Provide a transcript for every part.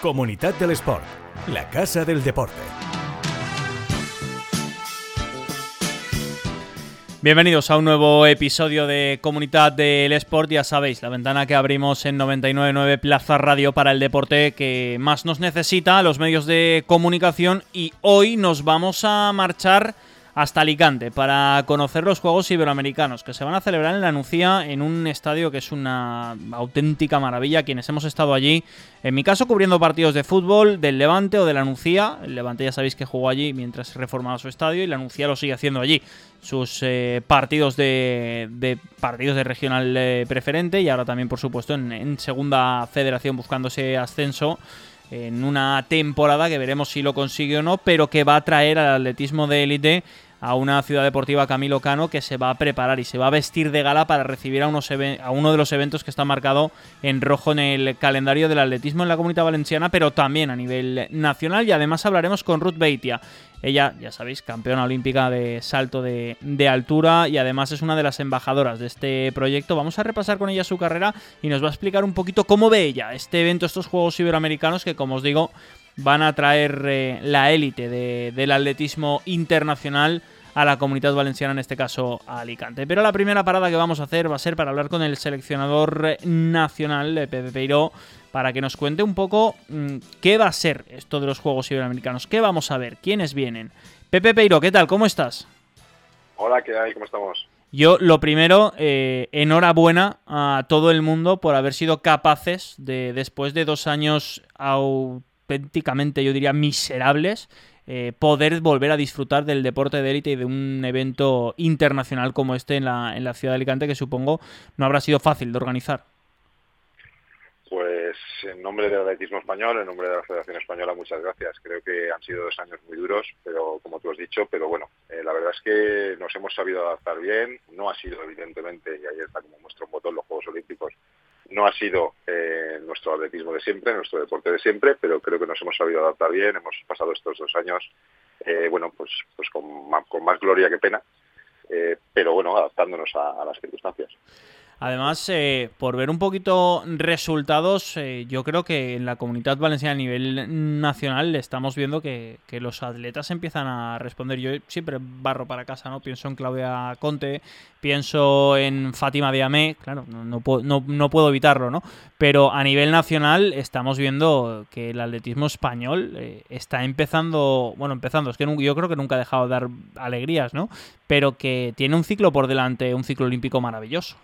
Comunidad del Sport, la casa del deporte. Bienvenidos a un nuevo episodio de Comunidad del Sport. Ya sabéis, la ventana que abrimos en 999 Plaza Radio para el deporte que más nos necesita, los medios de comunicación. Y hoy nos vamos a marchar hasta Alicante para conocer los Juegos Iberoamericanos que se van a celebrar en la Nucía en un estadio que es una auténtica maravilla. Quienes hemos estado allí, en mi caso cubriendo partidos de fútbol del Levante o de la Nucía. El Levante ya sabéis que jugó allí mientras reformaba su estadio y la Nucía lo sigue haciendo allí. Sus eh, partidos de, partidos de regional eh, preferente y ahora también por supuesto en, segunda federación buscando ese ascenso en una temporada que veremos si lo consigue o no, pero que va a traer al atletismo de élite a una ciudad deportiva Camilo Cano que se va a preparar y se va a vestir de gala para recibir a, uno de los eventos que está marcado en rojo en el calendario del atletismo en la comunidad valenciana, pero también a nivel nacional. Y además hablaremos con Ruth Beitia. Ella, ya sabéis, campeona olímpica de salto de, de, altura y además es una de las embajadoras de este proyecto. Vamos a repasar con ella su carrera y nos va a explicar un poquito cómo ve ella este evento, estos Juegos Iberoamericanos que, como os digo, van a traer eh, la élite del atletismo internacional a la comunidad valenciana, en este caso a Alicante. Pero la primera parada que vamos a hacer va a ser para hablar con el seleccionador nacional, de Pepe Peiro, para que nos cuente un poco mm, qué va a ser esto de los Juegos Iberoamericanos, qué vamos a ver, quiénes vienen. Pepe Peiro, ¿qué tal? ¿Cómo estás? Hola, ¿qué hay? ¿Cómo estamos? Yo, lo primero, eh, enhorabuena a todo el mundo por haber sido capaces de, después de dos años auténticamente, yo diría, miserables, eh, poder volver a disfrutar del deporte de élite y de un evento internacional como este en la, en la ciudad de Alicante, que supongo no habrá sido fácil de organizar. Pues en nombre del atletismo español, en nombre de la Federación Española, muchas gracias. Creo que han sido dos años muy duros, pero como tú has dicho, pero bueno, eh, la verdad es que nos hemos sabido adaptar bien. No ha sido, evidentemente, y ahí está como nuestro motor los Juegos Olímpicos, no ha sido eh, nuestro atletismo de siempre, nuestro deporte de siempre, pero creo que nos hemos sabido adaptar bien. Hemos pasado estos dos años, eh, bueno, pues, pues con, más, gloria que pena, eh, pero bueno, adaptándonos a las circunstancias. Además, eh, por ver un poquito resultados, eh, yo creo que en la comunidad valenciana a nivel nacional estamos viendo que, los atletas empiezan a responder. Yo siempre barro para casa, ¿no? Pienso en Claudia Conte, pienso en Fátima Diamé, claro, no, puedo, no, puedo evitarlo, ¿no? Pero a nivel nacional estamos viendo que el atletismo español eh, está empezando, bueno, empezando, es que yo creo que nunca ha dejado de dar alegrías, ¿no? Pero que tiene un ciclo por delante, un ciclo olímpico maravilloso.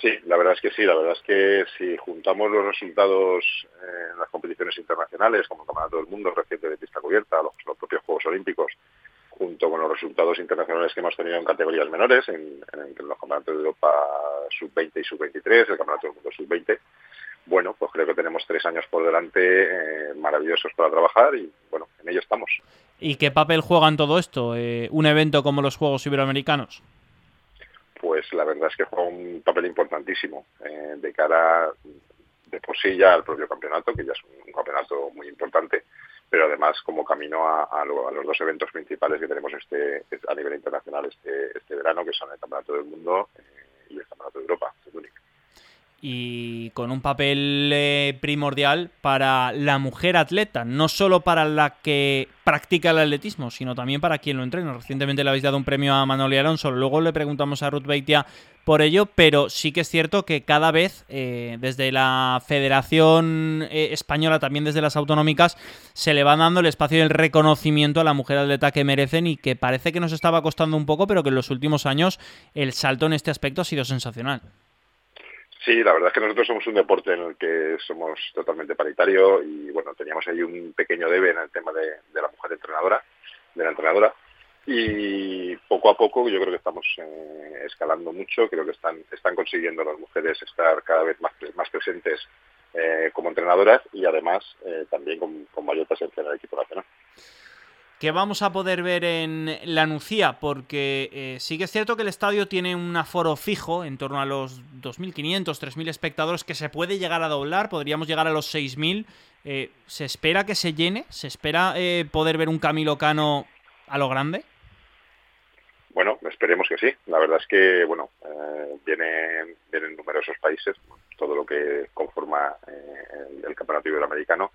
Sí, la verdad es que sí, la verdad es que si juntamos los resultados en las competiciones internacionales, como el Campeonato del Mundo reciente de pista cubierta, los, propios Juegos Olímpicos, junto con los resultados internacionales que hemos tenido en categorías menores, en, los Campeonatos de Europa Sub-20 y Sub-23, el Campeonato del Mundo Sub-20, bueno, pues creo que tenemos tres años por delante eh, maravillosos para trabajar y bueno, en ello estamos. ¿Y qué papel juega en todo esto eh, un evento como los Juegos Iberoamericanos? Pues la verdad es que juega un papel importantísimo eh, de cara de por sí ya al propio campeonato, que ya es un, campeonato muy importante, pero además como camino a, los dos eventos principales que tenemos este a nivel internacional este, este verano, que son el Campeonato del Mundo eh, y el Campeonato de Europa, y con un papel eh, primordial para la mujer atleta, no solo para la que practica el atletismo, sino también para quien lo entrena. Recientemente le habéis dado un premio a Manoli Alonso, luego le preguntamos a Ruth Beitia por ello, pero sí que es cierto que cada vez eh, desde la Federación eh, Española, también desde las autonómicas, se le va dando el espacio y el reconocimiento a la mujer atleta que merecen y que parece que nos estaba costando un poco, pero que en los últimos años el salto en este aspecto ha sido sensacional. Sí, la verdad es que nosotros somos un deporte en el que somos totalmente paritario y bueno, teníamos ahí un pequeño debe en el tema de, la mujer entrenadora, de la entrenadora. Y poco a poco yo creo que estamos eh, escalando mucho, creo que están, están consiguiendo las mujeres estar cada vez más, más presentes eh, como entrenadoras y además eh, también con, con mayor presencia en el equipo nacional que vamos a poder ver en la Nucía, porque eh, sí que es cierto que el estadio tiene un aforo fijo, en torno a los 2.500, 3.000 espectadores, que se puede llegar a doblar, podríamos llegar a los 6.000. Eh, ¿Se espera que se llene? ¿Se espera eh, poder ver un Camilo Cano a lo grande? Bueno, esperemos que sí. La verdad es que, bueno, vienen, vienen numerosos países, todo lo que conforma eh, el, campeonato iberoamericano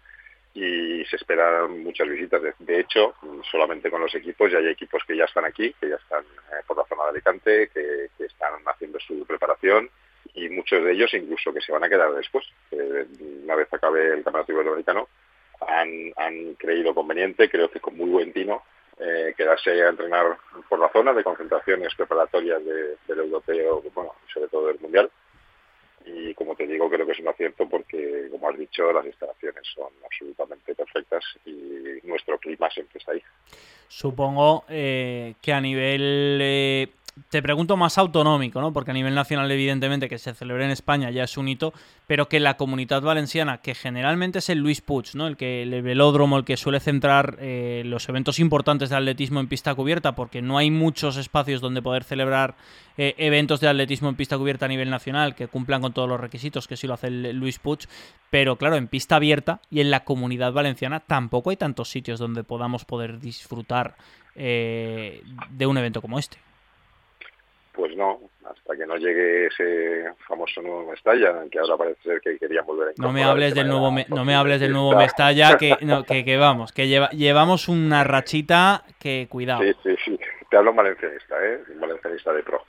y se esperan muchas visitas. De, hecho, solamente con los equipos, ya hay equipos que ya están aquí, que ya están eh, por la zona de Alicante, que, están haciendo su preparación y muchos de ellos incluso que se van a quedar después. una vez acabe el campeonato iberoamericano, han, creído conveniente, creo que con muy buen tino, eh, quedarse a entrenar por la zona de concentraciones preparatorias del europeo, bueno, sobre todo del mundial. Y como te digo, creo que es un acierto porque, como has dicho, las instalaciones son absolutamente perfectas y nuestro clima siempre está ahí. Supongo eh, que a nivel eh, te pregunto más autonómico, ¿no? Porque a nivel nacional, evidentemente, que se celebre en España ya es un hito, pero que la comunidad valenciana, que generalmente es el Luis Puig, ¿no? El que el velódromo, el que suele centrar eh, los eventos importantes de atletismo en pista cubierta, porque no hay muchos espacios donde poder celebrar eh, eventos de atletismo en pista cubierta a nivel nacional que cumplan con todos los requisitos, que sí lo hace el Luis Puig, pero claro, en pista abierta y en la comunidad valenciana tampoco hay tantos sitios donde podamos poder disfrutar eh, de un evento como este. Pues no, hasta que no llegue ese famoso nuevo Mestalla, que ahora parece ser que querían volver a No me hables del nuevo, no me hables del nuevo Mestalla, que, que, vamos, que llevamos una rachita que cuidado. Sí, sí, sí. Te hablo un valencianista, ¿eh? Un valencianista de pro.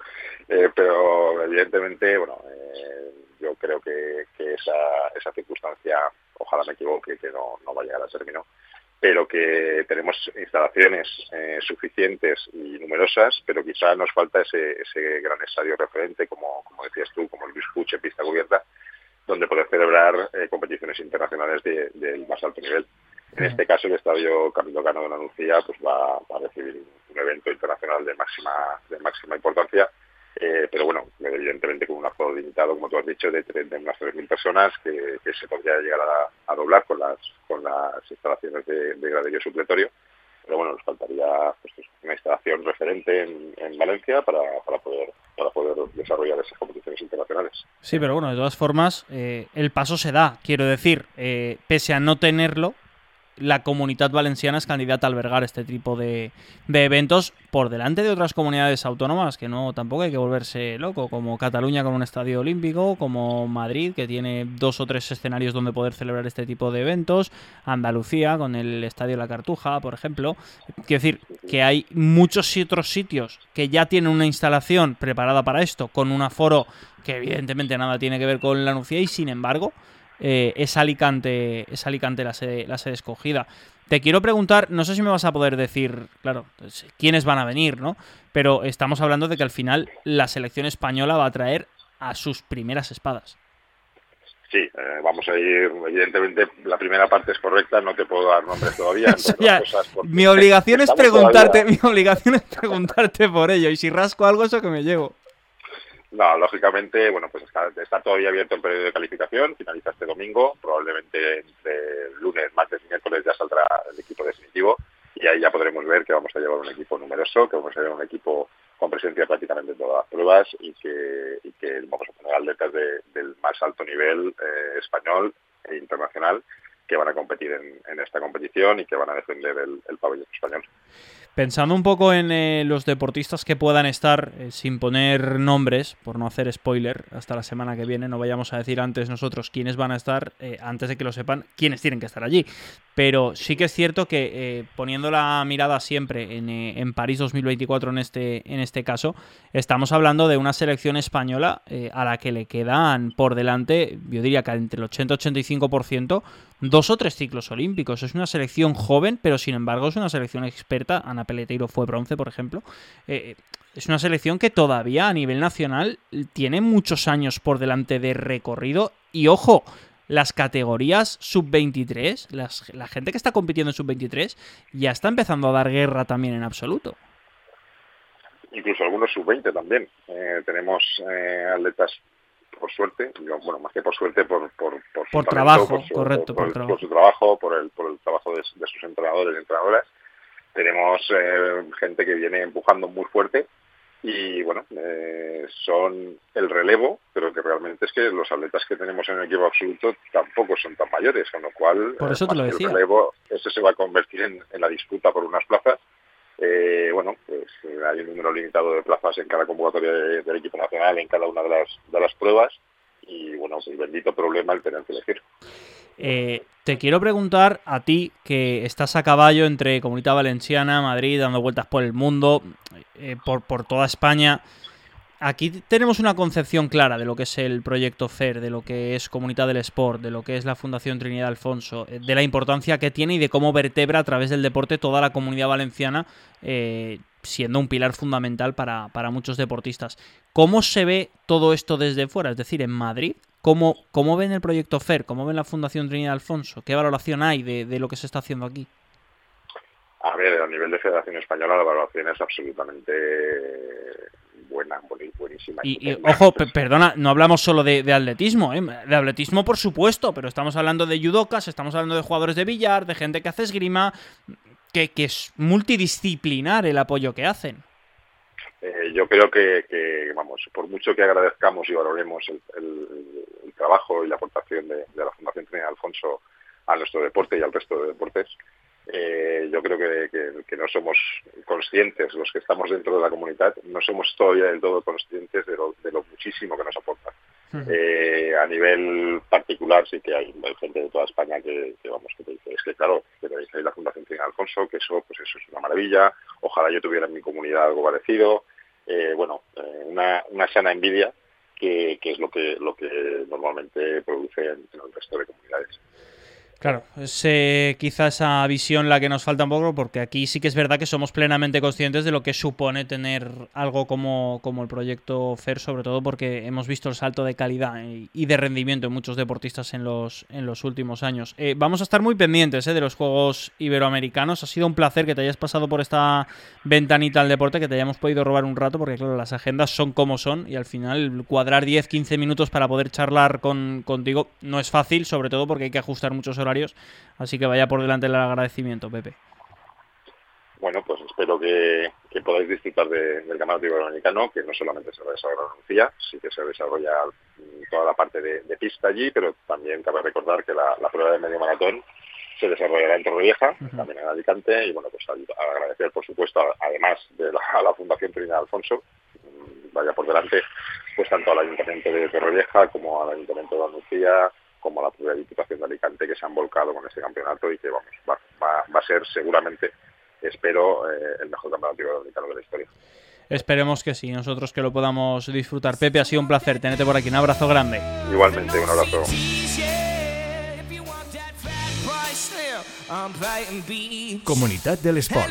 Eh, pero evidentemente, bueno, eh, yo creo que, esa, esa circunstancia, ojalá me equivoque, que no, no va a llegar a término, pero que tenemos instalaciones eh, suficientes y numerosas, pero quizá nos falta ese, ese gran estadio referente, como, como decías tú, como el Luis en pista cubierta, donde poder celebrar eh, competiciones internacionales del más alto nivel. En este caso, el estadio Camilo Cano de la Nucía pues va, va a recibir un evento internacional de máxima, de máxima importancia eh, pero bueno, evidentemente con un aforo limitado, como tú has dicho, de, de unas 3.000 personas que, se podría llegar a, doblar con las, con las instalaciones de, de graderío supletorio. Pero bueno, nos faltaría pues, una instalación referente en, Valencia para, para, poder, para poder desarrollar esas competiciones internacionales. Sí, pero bueno, de todas formas, eh, el paso se da. Quiero decir, eh, pese a no tenerlo, la comunidad valenciana es candidata a albergar este tipo de, eventos por delante de otras comunidades autónomas que no tampoco hay que volverse loco, como Cataluña con un estadio olímpico, como Madrid que tiene dos o tres escenarios donde poder celebrar este tipo de eventos, Andalucía con el estadio La Cartuja, por ejemplo. Quiero decir que hay muchos otros sitios que ya tienen una instalación preparada para esto, con un aforo que evidentemente nada tiene que ver con la Nucía y sin embargo eh, es Alicante, es Alicante la sede, la sede escogida. Te quiero preguntar, no sé si me vas a poder decir, claro, pues, quiénes van a venir, ¿no? Pero estamos hablando de que al final la selección española va a traer a sus primeras espadas. Sí, eh, vamos a ir, evidentemente la primera parte es correcta, no te puedo dar nombres todavía. mi obligación es preguntarte, mi obligación es preguntarte por ello y si rasco algo eso que me llevo. No, lógicamente, bueno, pues está, todavía abierto el periodo de calificación, finaliza este domingo, probablemente entre lunes, martes y miércoles ya saldrá el equipo definitivo y ahí ya podremos ver que vamos a llevar un equipo numeroso, que vamos a llevar un equipo con presencia prácticamente en todas las pruebas y que, vamos a poner atletas del más alto nivel eh, español e internacional que van a competir en, esta competición y que van a defender el pabellón español. Pensando un poco en eh, los deportistas que puedan estar, eh, sin poner nombres, por no hacer spoiler, hasta la semana que viene, no vayamos a decir antes nosotros quiénes van a estar, eh, antes de que lo sepan, quiénes tienen que estar allí. Pero sí que es cierto que poniendo la mirada siempre en, en, París 2024 en este, en este caso, estamos hablando de una selección española a la que le quedan por delante, yo diría que entre el 80 y 85%, dos o tres ciclos olímpicos. Es una selección joven, pero sin embargo es una selección experta. Ana Peleteiro fue bronce, por ejemplo. Eh, es una selección que todavía a nivel nacional tiene muchos años por delante de recorrido. Y ojo, las categorías sub-23, la gente que está compitiendo en sub-23, ya está empezando a dar guerra también en absoluto. Incluso algunos sub-20 también. Eh, tenemos eh, atletas por suerte, bueno, más que por suerte, por, por, por, trabajo, correcto, por, su trabajo, por el, por el trabajo de, sus entrenadores y entrenadoras. Tenemos eh, gente que viene empujando muy fuerte y bueno, eh, son el relevo, pero que realmente es que los atletas que tenemos en el equipo absoluto tampoco son tan mayores, con lo cual por eso te lo decía. el relevo, eso se va a convertir en, en la disputa por unas plazas eh, bueno, pues eh, hay un número limitado de plazas en cada convocatoria del equipo nacional, en cada una de las, de las pruebas. Y bueno, bueno, el bendito problema el tener que elegir. Eh, te quiero preguntar a ti, que estás a caballo entre Comunidad Valenciana, Madrid, dando vueltas por el mundo, eh, por, toda España. Aquí tenemos una concepción clara de lo que es el proyecto FER, de lo que es Comunidad del Sport, de lo que es la Fundación Trinidad Alfonso, eh, de la importancia que tiene y de cómo vertebra a través del deporte toda la comunidad valenciana, eh, siendo un pilar fundamental para, para muchos deportistas. ¿Cómo se ve todo esto desde fuera? Es decir, en Madrid, ¿Cómo, ¿Cómo, ven el proyecto FER? ¿Cómo ven la Fundación Trinidad Alfonso? ¿Qué valoración hay de, de, lo que se está haciendo aquí? A ver, a nivel de Federación Española la valoración es absolutamente buena, buenísima. Y, y ojo, perdona, no hablamos solo de, de atletismo, ¿eh? de atletismo por supuesto, pero estamos hablando de judocas, estamos hablando de jugadores de billar, de gente que hace esgrima, que, que es multidisciplinar el apoyo que hacen. Eh, yo creo que, que, vamos, por mucho que agradezcamos y valoremos el, el, el trabajo y la aportación de, de la Fundación Trinidad Alfonso a nuestro deporte y al resto de deportes, eh, yo creo que, que, que, no somos conscientes, los que estamos dentro de la comunidad, no somos todavía del todo conscientes de lo, de lo muchísimo que nos aporta. Uh -huh. eh, a nivel particular sí que hay, hay gente de toda España que, que, vamos que te dice, es que claro, que tenéis ahí la Fundación Trinidad Alfonso, que eso, pues eso es una maravilla, ojalá yo tuviera en mi comunidad algo parecido, eh, bueno, eh, una, una sana envidia que, que, es lo que, lo que normalmente produce en, en el resto de comunidades. Claro, es eh, quizá esa visión la que nos falta un poco, porque aquí sí que es verdad que somos plenamente conscientes de lo que supone tener algo como, como el proyecto FER, sobre todo porque hemos visto el salto de calidad y, de rendimiento en muchos deportistas en los, en los últimos años. Eh, vamos a estar muy pendientes eh, de los Juegos Iberoamericanos. Ha sido un placer que te hayas pasado por esta ventanita al deporte, que te hayamos podido robar un rato, porque claro, las agendas son como son y al final cuadrar 10-15 minutos para poder charlar con, contigo no es fácil, sobre todo porque hay que ajustar muchos horarios Así que vaya por delante el agradecimiento, Pepe. Bueno, pues espero que, que podáis disfrutar de, del Campeonato Iberoamericano, que no solamente se desarrolla en Andalucía, sí que se desarrolla toda la parte de, de, pista allí, pero también cabe recordar que la, la prueba de medio maratón se desarrollará en Torrevieja, uh -huh. también en Alicante, y bueno, pues agradecer, por supuesto, además de la, a la Fundación Trinidad Alfonso, vaya por delante, pues tanto al Ayuntamiento de Torrevieja como al Ayuntamiento de Andalucía, como la propia Diputación de Alicante, que se han volcado con este campeonato y que vamos va, va, va a ser seguramente, espero, eh, el mejor campeonato de la historia. Esperemos que sí, nosotros que lo podamos disfrutar. Pepe, ha sido un placer tenerte por aquí. Un abrazo grande. Igualmente, un abrazo. Comunidad del Sport.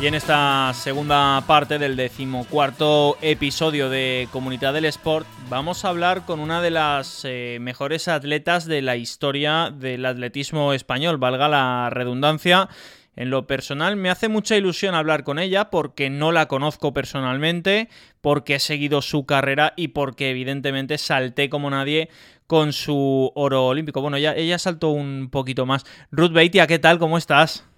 Y en esta segunda parte del decimocuarto episodio de Comunidad del Sport vamos a hablar con una de las eh, mejores atletas de la historia del atletismo español, valga la redundancia. En lo personal me hace mucha ilusión hablar con ella porque no la conozco personalmente, porque he seguido su carrera y porque evidentemente salté como nadie con su oro olímpico. Bueno, ella, ella saltó un poquito más. Ruth Beitia, ¿qué tal? ¿Cómo estás?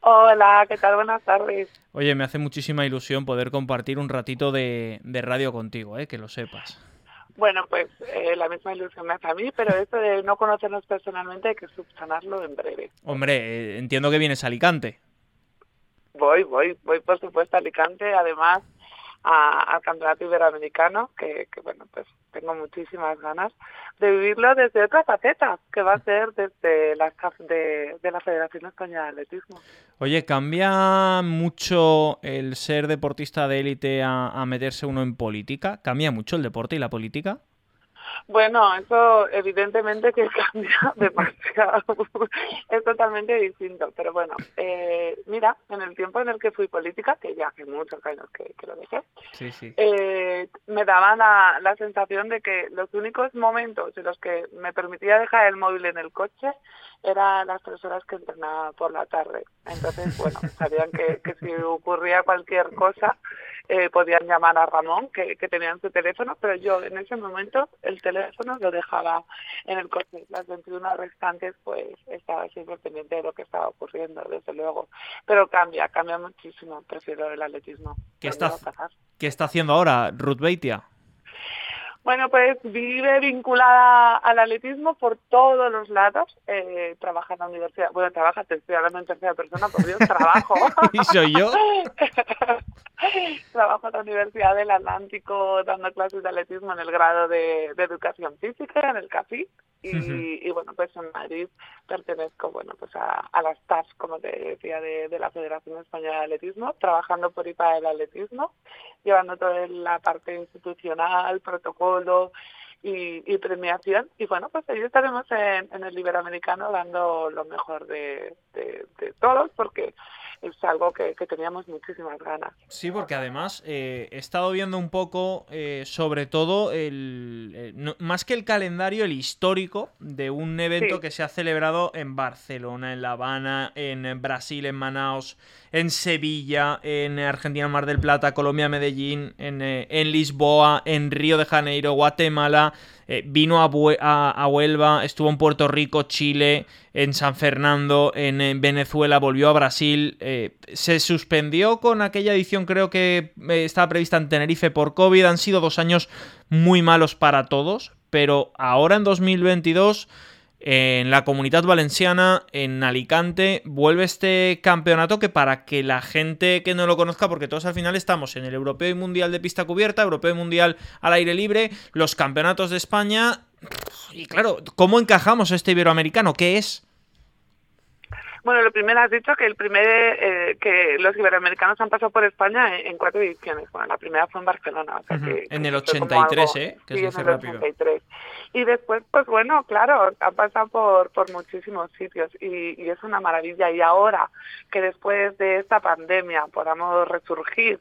Hola, ¿qué tal? Buenas tardes. Oye, me hace muchísima ilusión poder compartir un ratito de, de radio contigo, ¿eh? que lo sepas. Bueno, pues eh, la misma ilusión me hace a mí, pero esto de no conocernos personalmente hay que subsanarlo en breve. Hombre, eh, entiendo que vienes a Alicante. Voy, voy, voy por supuesto a Alicante, además al Campeonato Iberoamericano, que, bueno, pues tengo muchísimas ganas de vivirlo desde otra faceta, que va a ser desde la de, la Federación Española de Atletismo. Oye, ¿cambia mucho el ser deportista de élite a, a meterse uno en política? ¿Cambia mucho el deporte y la política? Bueno, eso evidentemente que cambia demasiado, es totalmente distinto, pero bueno, eh, mira, en el tiempo en el que fui política, que ya hace muchos años que, que lo dejé, sí, sí. Eh, me daba la, la sensación de que los únicos momentos en los que me permitía dejar el móvil en el coche eran las tres horas que entrenaba por la tarde. Entonces, bueno, sabían que, que si ocurría cualquier cosa, eh, podían llamar a Ramón, que, que tenían su teléfono, pero yo en ese momento el teléfono, lo dejaba en el coche. Las 21 restantes, pues estaba siempre pendiente de lo que estaba ocurriendo, desde luego. Pero cambia, cambia muchísimo. Prefiero el atletismo. ¿Qué está, ¿Qué está haciendo ahora Ruth Beitia? Bueno, pues vive vinculada al atletismo por todos los lados. Eh, trabaja en la universidad. Bueno, trabaja, te estoy hablando en tercera persona, por Dios, trabajo. ¿Y soy yo? trabajo en la Universidad del Atlántico dando clases de atletismo en el grado de, Educación Física, en el CAFI. Y, bueno, pues en Madrid pertenezco bueno pues a, a las TAS, como te decía, de, de, la Federación Española de Atletismo, trabajando por IPA del atletismo, llevando toda la parte institucional, protocolo y, premiación. Y bueno, pues ahí estaremos en, el Iberoamericano dando lo mejor de, de todos, porque es algo que, teníamos muchísimas ganas. Sí, porque además eh, he estado viendo un poco, eh, sobre todo, el, eh, más que el calendario, el histórico de un evento que se ha celebrado en Barcelona, en La Habana, en Brasil, en Manaus, en Sevilla, en Argentina, Mar del Plata, Colombia, Medellín, en, en Lisboa, en Río de Janeiro, Guatemala. Eh, vino a, Huelva, estuvo en Puerto Rico, Chile, en San Fernando, en, Venezuela, volvió a Brasil. Eh, se suspendió con aquella edición, creo que eh, estaba prevista en Tenerife por COVID. Han sido dos años muy malos para todos, pero ahora en 2022 en la comunidad valenciana, en Alicante, vuelve este campeonato que para que la gente que no lo conozca, porque todos al final estamos en el Europeo y Mundial de pista cubierta, Europeo y Mundial al aire libre, los campeonatos de España, y claro, ¿cómo encajamos este iberoamericano? ¿Qué es? Bueno, lo primero has dicho que el primer eh, que los iberoamericanos han pasado por España en, cuatro ediciones. Bueno, la primera fue en Barcelona. en el 83, ¿eh? Que sí, en el 83. Y después, pues bueno, claro, han pasado por, por muchísimos sitios y, y es una maravilla. Y ahora que después de esta pandemia podamos resurgir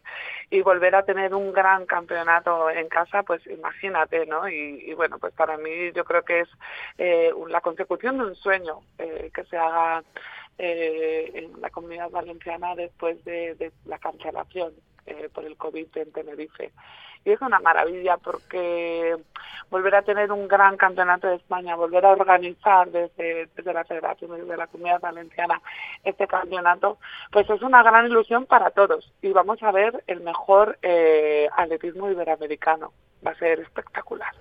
y volver a tener un gran campeonato en casa, pues imagínate, ¿no? Y, y bueno, pues para mí yo creo que es eh, la consecución de un sueño eh, que se haga eh, en la comunidad valenciana después de, la cancelación eh, por el COVID en Tenerife. Y es una maravilla porque volver a tener un gran campeonato de España, volver a organizar desde, desde la Federación, desde la Comunidad Valenciana este campeonato, pues es una gran ilusión para todos. Y vamos a ver el mejor eh, atletismo iberoamericano. Va a ser espectacular.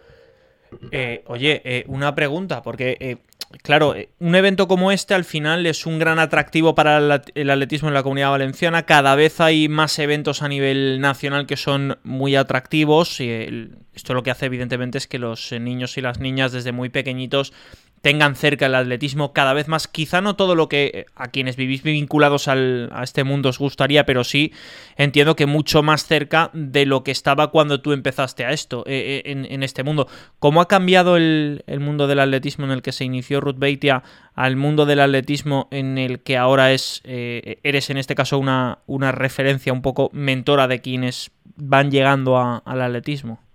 Eh, oye, eh, una pregunta, porque eh, claro, un evento como este al final es un gran atractivo para el atletismo en la comunidad valenciana. Cada vez hay más eventos a nivel nacional que son muy atractivos. Y esto lo que hace evidentemente es que los niños y las niñas desde muy pequeñitos tengan cerca el atletismo cada vez más. Quizá no todo lo que a quienes vivís vinculados al, a este mundo os gustaría, pero sí entiendo que mucho más cerca de lo que estaba cuando tú empezaste a esto, eh, eh, en, este mundo. ¿Cómo ha cambiado el, mundo del atletismo en el que se inició Ruth Beitia al mundo del atletismo en el que ahora es, eh, eres en este caso una, una referencia un poco mentora de quienes van llegando al atletismo?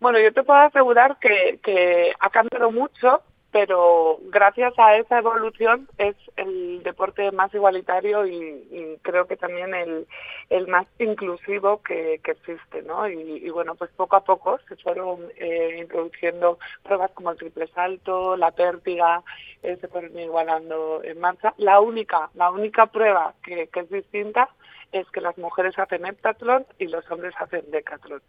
Bueno, yo te puedo asegurar que, ha cambiado mucho, pero gracias a esa evolución es el deporte más igualitario y, creo que también el, el más inclusivo que, que existe, ¿no? Y, bueno, pues poco a poco se fueron eh, introduciendo pruebas como el triple salto, la pértiga, eh, se fueron igualando en marcha. La única, la única prueba que, que es distinta es que las mujeres hacen heptatlón y los hombres hacen decatlón.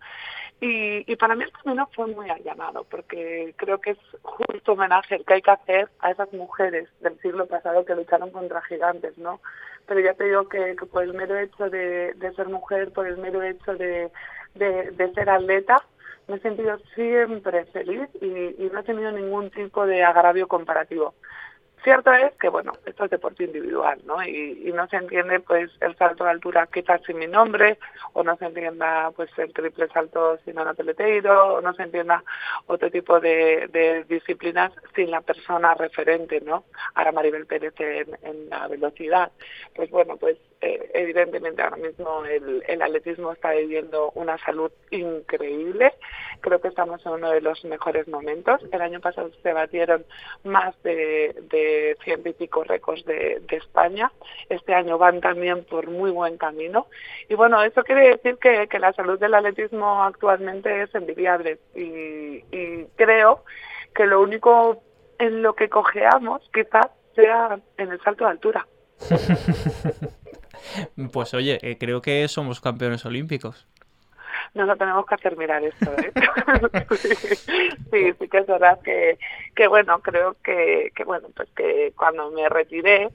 Y, y para mí el camino fue muy allanado, porque creo que es justo homenaje el que hay que hacer a esas mujeres del siglo pasado que lucharon contra gigantes, ¿no? Pero ya te digo que, por el mero hecho de, ser mujer, por el mero hecho de, de, ser atleta, me he sentido siempre feliz y, y no he tenido ningún tipo de agravio comparativo. Cierto es que, bueno, esto es deporte individual, ¿no? Y, no se entiende, pues, el salto de altura quizás sin mi nombre, o no se entienda, pues, el triple salto sin Ana Peleteiro, o no se entienda otro tipo de, disciplinas sin la persona referente, ¿no? Ahora Maribel Pérez en, la velocidad. Pues, bueno, pues, evidentemente ahora mismo el, el, atletismo está viviendo una salud increíble. Creo que estamos en uno de los mejores momentos. El año pasado se batieron más de, de ciento y pico récords de, España. Este año van también por muy buen camino. Y bueno, eso quiere decir que, que la salud del atletismo actualmente es envidiable. Y, y creo que lo único en lo que cojeamos quizás sea en el salto de altura. pues oye, eh, creo que somos campeones olímpicos. No lo tenemos que hacer mirar esto, ¿eh? sí, sí que es verdad que, que bueno, creo que, que bueno, pues que cuando me retiré,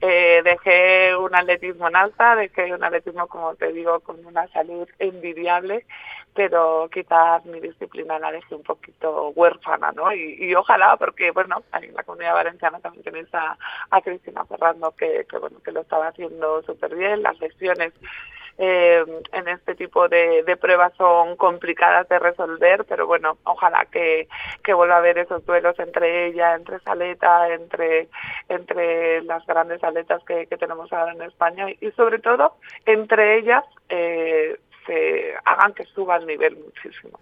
eh, dejé un atletismo en alta, dejé un atletismo, como te digo, con una salud envidiable, pero quizás mi disciplina la dejé un poquito huérfana, ¿no? Y, y ojalá, porque, bueno, en la comunidad valenciana también tenéis a, a Cristina Ferrando, que, que, bueno, que lo estaba haciendo súper bien, las lesiones eh, en este tipo de, de, pruebas son complicadas de resolver, pero bueno, ojalá que, que vuelva a haber esos duelos entre ella, entre Saleta, entre, entre las grandes aletas que, que tenemos ahora en España y sobre todo entre ellas eh, hagan que suba el nivel muchísimo.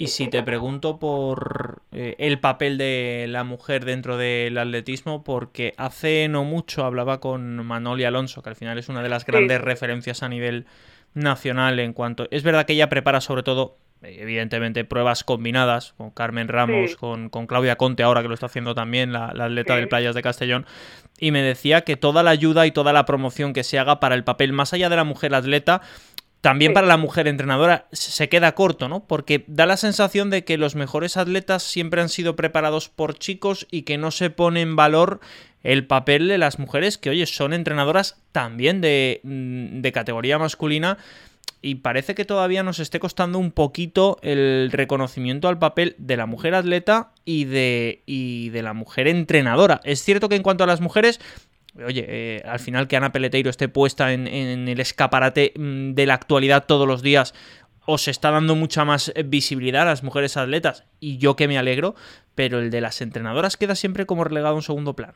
Y si te pregunto por eh, el papel de la mujer dentro del atletismo, porque hace no mucho hablaba con Manoli Alonso, que al final es una de las grandes sí. referencias a nivel nacional en cuanto... Es verdad que ella prepara sobre todo, evidentemente, pruebas combinadas, con Carmen Ramos, sí. con, con, Claudia Conte, ahora que lo está haciendo también, la, la atleta sí. del Playas de Castellón, y me decía que toda la ayuda y toda la promoción que se haga para el papel, más allá de la mujer atleta, también sí. para la mujer entrenadora se queda corto, ¿no? Porque da la sensación de que los mejores atletas siempre han sido preparados por chicos y que no se pone en valor el papel de las mujeres que, oye, son entrenadoras también de, mm, de categoría masculina y parece que todavía nos esté costando un poquito el reconocimiento al papel de la mujer atleta y de, y de la mujer entrenadora. Es cierto que en cuanto a las mujeres oye, eh, al final que Ana Peleteiro esté puesta en, en, el escaparate mm, de la actualidad todos los días, os está dando mucha más visibilidad a las mujeres atletas, y yo que me alegro, pero el de las entrenadoras queda siempre como relegado a un segundo plano.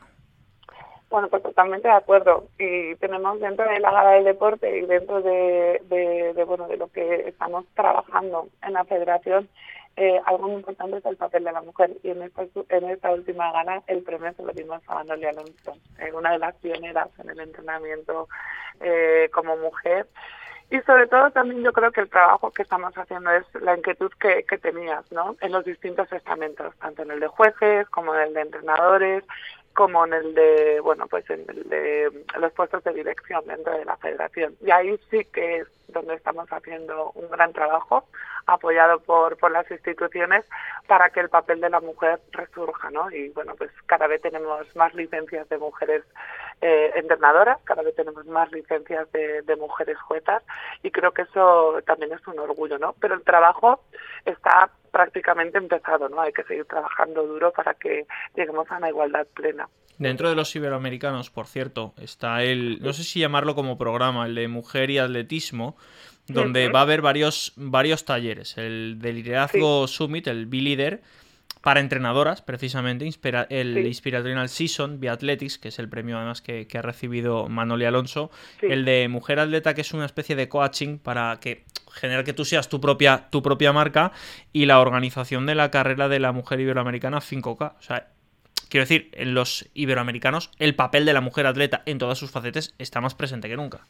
Bueno, pues totalmente de acuerdo. Y tenemos dentro de la gala del deporte y dentro de, de, de bueno de lo que estamos trabajando en la federación, eh, algo muy importante es el papel de la mujer y en esta, en esta última gala el premio se lo dimos a Manoli Alonso, eh, una de las pioneras en el entrenamiento eh, como mujer y sobre todo también yo creo que el trabajo que estamos haciendo es la inquietud que, tenías ¿no? en los distintos estamentos, tanto en el de jueces como en el de entrenadores, como en el de, bueno, pues en el de los puestos de dirección dentro de la federación. Y ahí sí que donde estamos haciendo un gran trabajo, apoyado por, por las instituciones, para que el papel de la mujer resurja, ¿no? Y bueno, pues cada vez tenemos más licencias de mujeres eh, entrenadoras, cada vez tenemos más licencias de, de mujeres juezas, y creo que eso también es un orgullo, ¿no? Pero el trabajo está prácticamente empezado, ¿no? Hay que seguir trabajando duro para que lleguemos a una igualdad plena. Dentro de los iberoamericanos, por cierto, está el, no sé si llamarlo como programa, el de mujer y atletismo, donde uh -huh. va a haber varios, varios talleres. El de liderazgo sí. summit, el B-Leader, para entrenadoras, precisamente, inspira el sí. Inspirational Season Biathletics, que es el premio además que, que ha recibido Manoli Alonso, sí. el de Mujer Atleta, que es una especie de coaching para que generar que tú seas tu propia, tu propia marca, y la organización de la carrera de la mujer iberoamericana 5K. O sea, quiero decir, en los iberoamericanos el papel de la mujer atleta en todas sus facetas está más presente que nunca.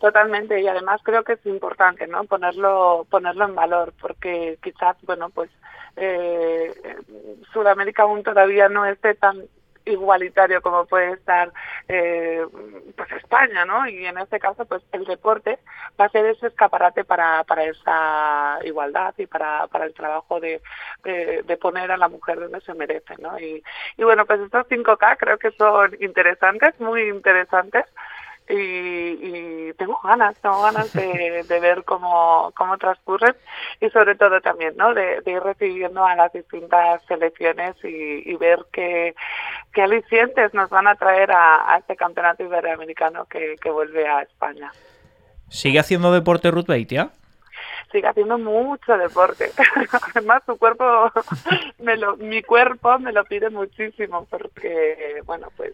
Totalmente, y además creo que es importante, ¿no? Ponerlo, ponerlo en valor, porque quizás, bueno, pues eh, Sudamérica aún todavía no esté tan igualitario como puede estar eh, pues España, ¿no? Y en este caso, pues el deporte va a ser ese escaparate para, para esa igualdad y para, para el trabajo de, de, poner a la mujer donde se merece, ¿no? Y, y bueno, pues estos 5K creo que son interesantes, muy interesantes y, y tengo ganas, tengo ganas de, ver cómo, cómo transcurren y sobre todo también, ¿no? De, de ir recibiendo a las distintas selecciones y, ver qué, qué alicientes nos van a traer a, a este campeonato iberoamericano que, que vuelve a España. ¿Sigue haciendo deporte Ruth Beitia? Sigue haciendo mucho deporte. Además, su cuerpo, me lo, mi cuerpo me lo pide muchísimo porque, bueno, pues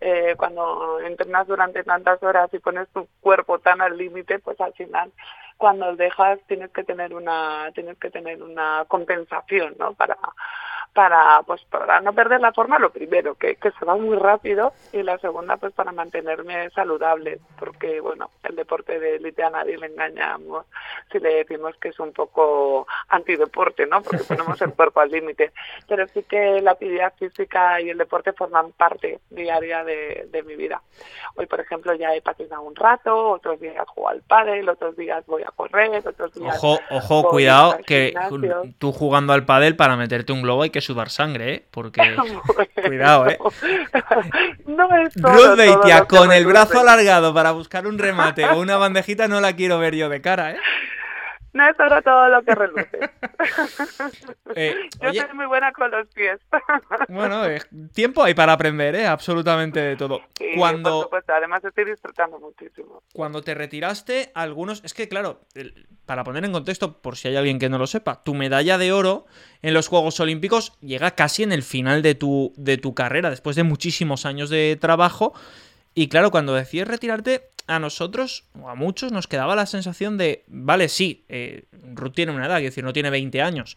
eh, cuando entrenas durante tantas horas y pones tu cuerpo tan al límite, pues al final cuando dejas tienes que tener una tienes que tener una compensación, ¿no? Para para pues para no perder la forma lo primero que, que se va muy rápido y la segunda pues para mantenerme saludable porque bueno el deporte de élite a nadie le engañamos si le decimos que es un poco antideporte no porque ponemos el cuerpo al límite. Pero sí que la actividad física y el deporte forman parte diaria de, de mi vida. Hoy por ejemplo ya he patinado un rato otros días juego al pádel otros días voy a correr otros días ojo ojo cuidado que tú jugando al pádel para meterte un globo hay que sudar sangre, ¿eh? Porque. Cuidado, ¿eh? no es Ruth Beitia, con el brazo alargado para buscar un remate o una bandejita, no la quiero ver yo de cara, ¿eh? No es solo todo lo que reluce. Eh, Yo soy muy buena con los pies. bueno, eh, tiempo hay para aprender, ¿eh? Absolutamente de todo. cuando, además estoy disfrutando muchísimo. Cuando te retiraste, algunos... Es que, claro, para poner en contexto, por si hay alguien que no lo sepa, tu medalla de oro en los Juegos Olímpicos llega casi en el final de tu, de tu carrera, después de muchísimos años de trabajo. Y claro, cuando decides retirarte, a nosotros, o a muchos, nos quedaba la sensación de, vale, sí, eh, Ruth tiene una edad, es decir, no tiene 20 años,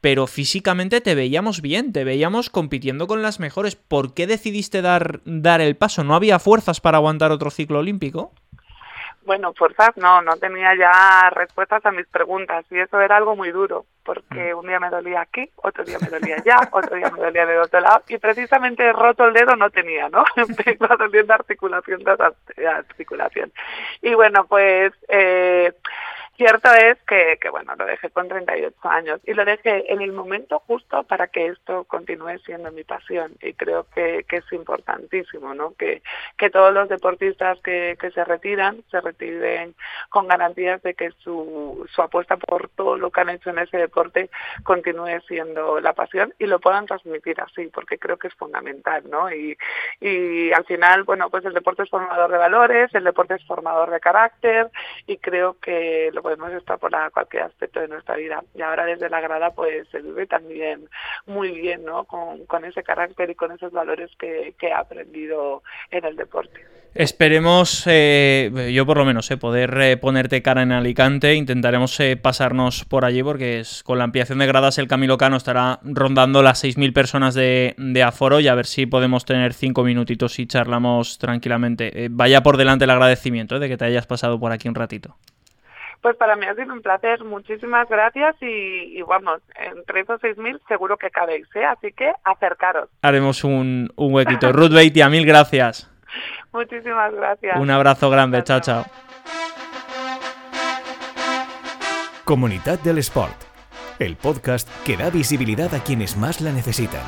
pero físicamente te veíamos bien, te veíamos compitiendo con las mejores. ¿Por qué decidiste dar, dar el paso? ¿No había fuerzas para aguantar otro ciclo olímpico? Bueno, fuerzas no, no tenía ya respuestas a mis preguntas y eso era algo muy duro porque mm. un día me dolía aquí, otro día me dolía allá, otro día me dolía del otro lado y precisamente roto el dedo no tenía, ¿no? Me iba doliendo articulación tras articulación. Y bueno, pues eh, Cierto es que, que, bueno, lo dejé con 38 años y lo dejé en el momento justo para que esto continúe siendo mi pasión y creo que, es importantísimo, ¿no? Que, que todos los deportistas que, que se retiran se retiren con garantías de que su, su apuesta por todo lo que han hecho en ese deporte continúe siendo la pasión y lo puedan transmitir así, porque creo que es fundamental, ¿no? Y, y al final, bueno, pues el deporte es formador de valores, el deporte es formador de carácter y creo que lo podemos extrapolar a cualquier aspecto de nuestra vida. Y ahora desde la grada pues se vive también muy bien, ¿no? Con, con ese carácter y con esos valores que, que he aprendido en el deporte. Esperemos, eh, yo por lo menos, eh, poder eh, ponerte cara en Alicante. Intentaremos eh, pasarnos por allí porque es, con la ampliación de gradas el Camilo Cano estará rondando las 6.000 personas de, de, aforo y a ver si podemos tener cinco minutitos y charlamos tranquilamente. vaya por delante el agradecimiento de que te hayas pasado por aquí un ratito. Pues para mí ha sido un placer, muchísimas gracias y, vamos, entre esos 6.000 seguro que cabéis, ¿eh? así que acercaros. Haremos un, un huequito. Ruth Beitia, mil gracias. Muchísimas gracias. Un abrazo grande, chao, chao. Comunidad del Sport, el podcast que da visibilidad a quienes más la necesitan.